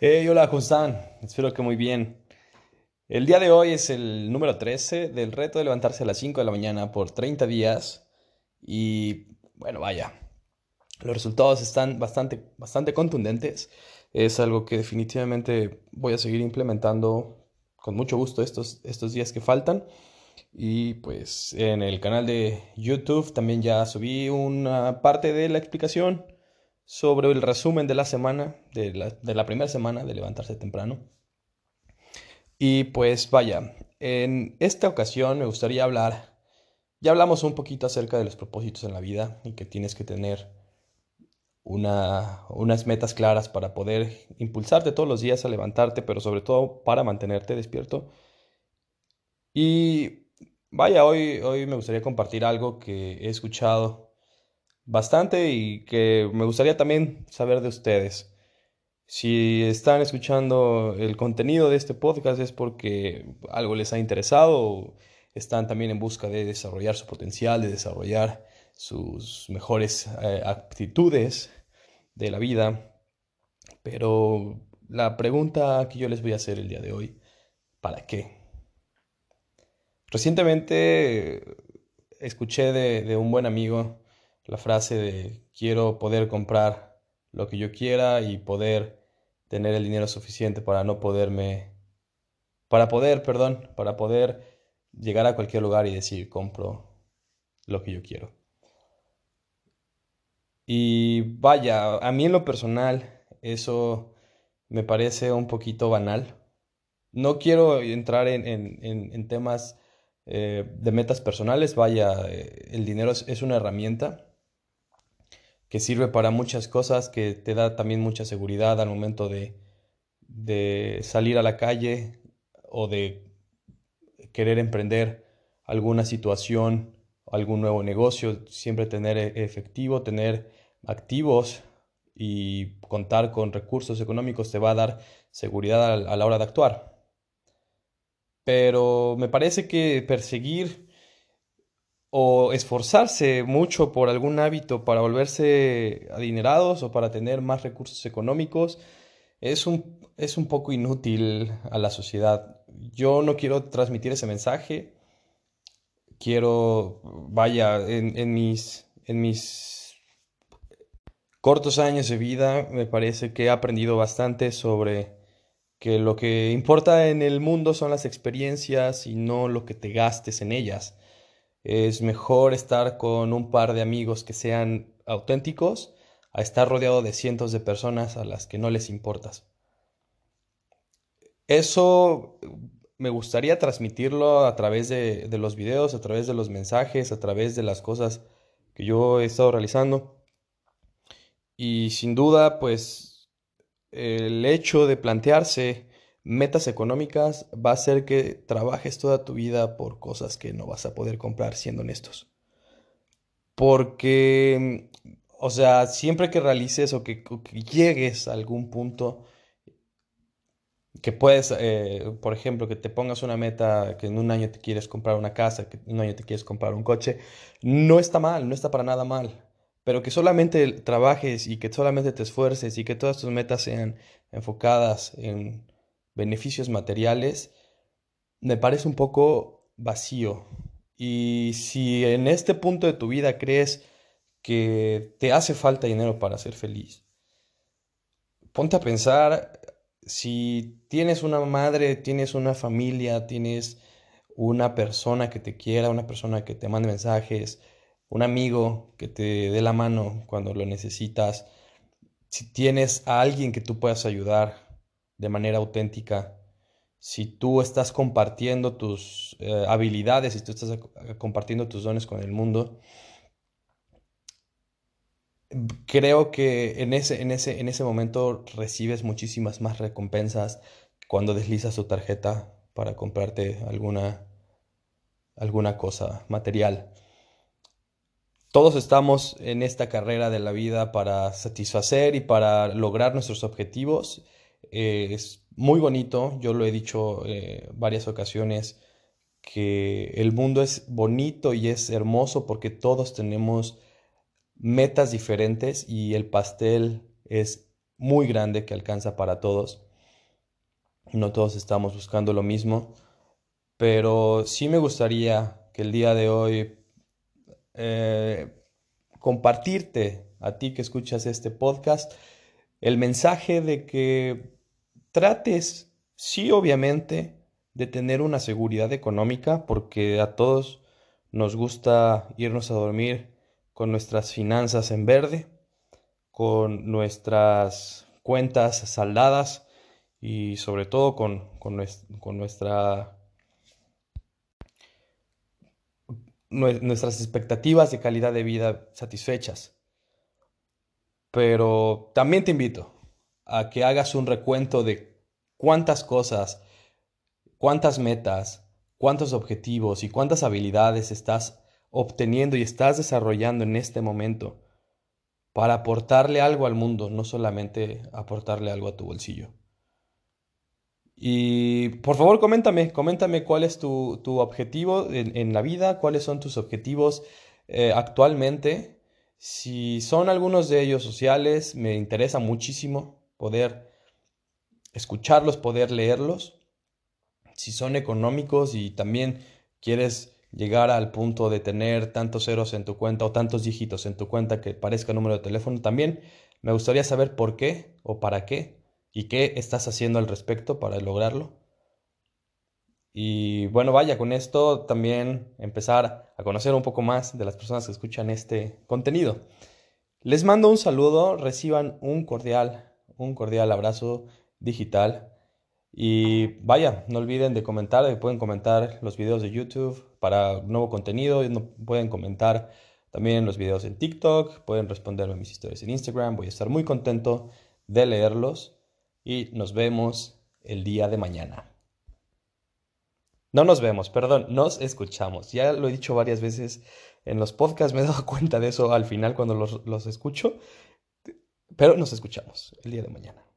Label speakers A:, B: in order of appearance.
A: Hola, ¿cómo? Espero que muy bien. El día de hoy es el número 13 del reto de levantarse a las 5 de la mañana por 30 días. Y bueno, vaya, los resultados están bastante, bastante contundentes. Es algo que definitivamente voy a seguir implementando con mucho gusto estos, estos días que faltan. Y pues en el canal de YouTube también ya subí una parte de la explicación sobre el resumen de la semana, de la, primera semana de levantarse temprano. Y pues vaya, en esta ocasión me gustaría hablar, ya hablamos un poquito acerca de los propósitos en la vida y que tienes que tener una, unas metas claras para poder impulsarte todos los días a levantarte, pero sobre todo para mantenerte despierto. Y vaya, hoy, hoy me gustaría compartir algo que he escuchado bastante y que me gustaría también saber de ustedes. Si están escuchando el contenido de este podcast es porque algo les ha interesado están también en busca de desarrollar su potencial, de desarrollar sus mejores eh, actitudes de la vida. Pero la pregunta que yo les voy a hacer el día de hoy, ¿para qué? Recientemente escuché de, de un buen amigo la frase de quiero poder comprar lo que yo quiera y poder tener el dinero suficiente para no poderme, para poder, perdón, para poder llegar a cualquier lugar y decir compro lo que yo quiero. Y vaya, a mí en lo personal eso me parece un poquito banal. No quiero entrar en, temas eh, de metas personales, vaya, eh, el dinero es una herramienta que sirve para muchas cosas, que te da también mucha seguridad al momento de, de salir a la calle o de querer emprender alguna situación, algún nuevo negocio, siempre tener e-, efectivo, tener activos y contar con recursos económicos te va a dar seguridad a la hora de actuar. Pero me parece que perseguir o esforzarse mucho por algún hábito para volverse adinerados o para tener más recursos económicos es un, es un poco inútil a la sociedad. Yo no quiero transmitir ese mensaje. Quiero, vaya, en, mis, en mis cortos años de vida me parece que he aprendido bastante sobre que lo que importa en el mundo son las experiencias y no lo que te gastes en ellas. Es mejor estar con un par de amigos que sean auténticos a estar rodeado de cientos de personas a las que no les importas. Eso me gustaría transmitirlo a través de, los videos, a través de los mensajes, a través de las cosas que yo he estado realizando. Y sin duda, pues el hecho de plantearse metas económicas va a ser que trabajes toda tu vida por cosas que no vas a poder comprar, siendo honestos. Porque, o sea, siempre que realices o que, llegues a algún punto, que puedes, eh, por ejemplo, que te pongas una meta, que en un año te quieres comprar una casa, que en un año te quieres comprar un coche, no está mal, no está para nada mal. Pero que solamente trabajes y que solamente te esfuerces y que todas tus metas sean enfocadas en beneficios materiales, me parece un poco vacío. Y si en este punto de tu vida crees que te hace falta dinero para ser feliz, ponte a pensar si tienes una madre, tienes una familia, tienes una persona que te quiera, una persona que te mande mensajes, un amigo que te dé la mano cuando lo necesitas, si tienes a alguien que tú puedas ayudar, de manera auténtica, si tú estás compartiendo tus eh, habilidades, si tú estás eh, compartiendo tus dones con el mundo, creo que en ese, en ese, en ese momento recibes muchísimas más recompensas cuando deslizas tu tarjeta para comprarte alguna, alguna cosa material. Todos estamos en esta carrera de la vida para satisfacer y para lograr nuestros objetivos eh, es muy bonito, yo lo he dicho eh, varias ocasiones, que el mundo es bonito y es hermoso porque todos tenemos metas diferentes y el pastel es muy grande que alcanza para todos. no todos estamos buscando lo mismo, pero sí me gustaría que el día de hoy eh, compartirte a ti que escuchas este podcast el mensaje de que trates, sí obviamente, de tener una seguridad económica, porque a todos nos gusta irnos a dormir con nuestras finanzas en verde, con nuestras cuentas saldadas y sobre todo con, con, nuestra nuestras expectativas de calidad de vida satisfechas. Pero también te invito a que hagas un recuento de cuántas cosas, cuántas metas, cuántos objetivos y cuántas habilidades estás obteniendo y estás desarrollando en este momento para aportarle algo al mundo, no solamente aportarle algo a tu bolsillo. Y por favor, coméntame, coméntame cuál es tu, objetivo en, la vida, cuáles son tus objetivos eh, actualmente. Si son algunos de ellos sociales, me interesa muchísimo poder escucharlos, poder leerlos. Si son económicos y también quieres llegar al punto de tener tantos ceros en tu cuenta o tantos dígitos en tu cuenta que parezca número de teléfono, también me gustaría saber por qué o para qué y qué estás haciendo al respecto para lograrlo. Y bueno, vaya, con esto también empezar a conocer un poco más de las personas que escuchan este contenido. Les mando un saludo, reciban un cordial, un cordial abrazo digital. Y vaya, no olviden de comentar, pueden comentar los videos de YouTube para nuevo contenido, pueden comentar también los videos en TikTok, pueden responderme mis historias en Instagram, voy a estar muy contento de leerlos y nos vemos el día de mañana. No nos vemos, perdón, nos escuchamos. Ya lo he dicho varias veces en los podcasts, me he dado cuenta de eso al final cuando los, los escucho, pero nos escuchamos el día de mañana.